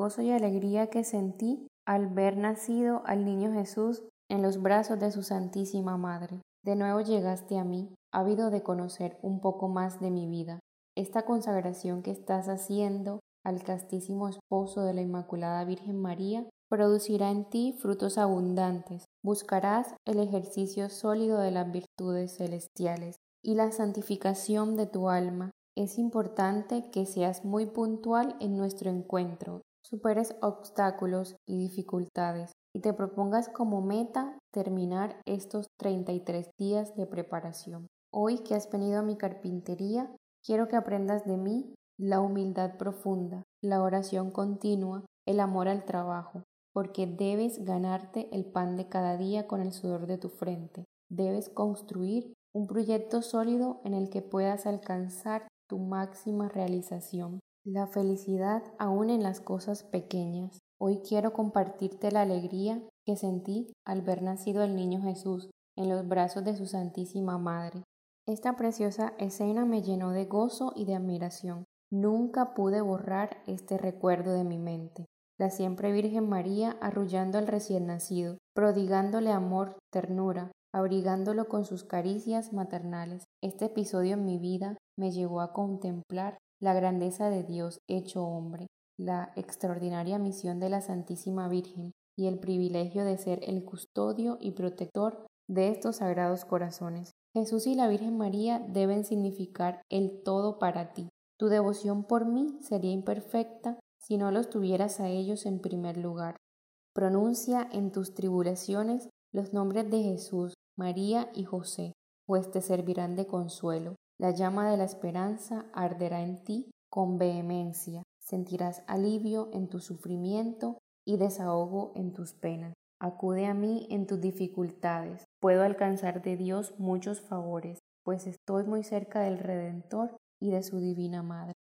gozo y alegría que sentí al ver nacido al niño Jesús en los brazos de su Santísima Madre. De nuevo llegaste a mí, ávido de conocer un poco más de mi vida. Esta consagración que estás haciendo al castísimo esposo de la Inmaculada Virgen María producirá en ti frutos abundantes. Buscarás el ejercicio sólido de las virtudes celestiales y la santificación de tu alma. Es importante que seas muy puntual en nuestro encuentro, superes obstáculos y dificultades y te propongas como meta terminar estos 33 días de preparación. Hoy que has venido a mi carpintería, quiero que aprendas de mí la humildad profunda, la oración continua, el amor al trabajo, porque debes ganarte el pan de cada día con el sudor de tu frente. Debes construir un proyecto sólido en el que puedas alcanzar tu máxima realización, la felicidad aún en las cosas pequeñas. Hoy quiero compartirte la alegría que sentí al ver nacido el niño Jesús en los brazos de su Santísima Madre. Esta preciosa escena me llenó de gozo y de admiración. Nunca pude borrar este recuerdo de mi mente la siempre Virgen María arrullando al recién nacido, prodigándole amor, ternura, abrigándolo con sus caricias maternales. Este episodio en mi vida me llevó a contemplar la grandeza de Dios hecho hombre, la extraordinaria misión de la Santísima Virgen y el privilegio de ser el custodio y protector de estos sagrados corazones. Jesús y la Virgen María deben significar el todo para ti. Tu devoción por mí sería imperfecta si no los tuvieras a ellos en primer lugar. Pronuncia en tus tribulaciones los nombres de Jesús, María y José, pues te servirán de consuelo. La llama de la esperanza arderá en ti con vehemencia. Sentirás alivio en tu sufrimiento y desahogo en tus penas. Acude a mí en tus dificultades. Puedo alcanzar de Dios muchos favores, pues estoy muy cerca del Redentor y de su Divina Madre.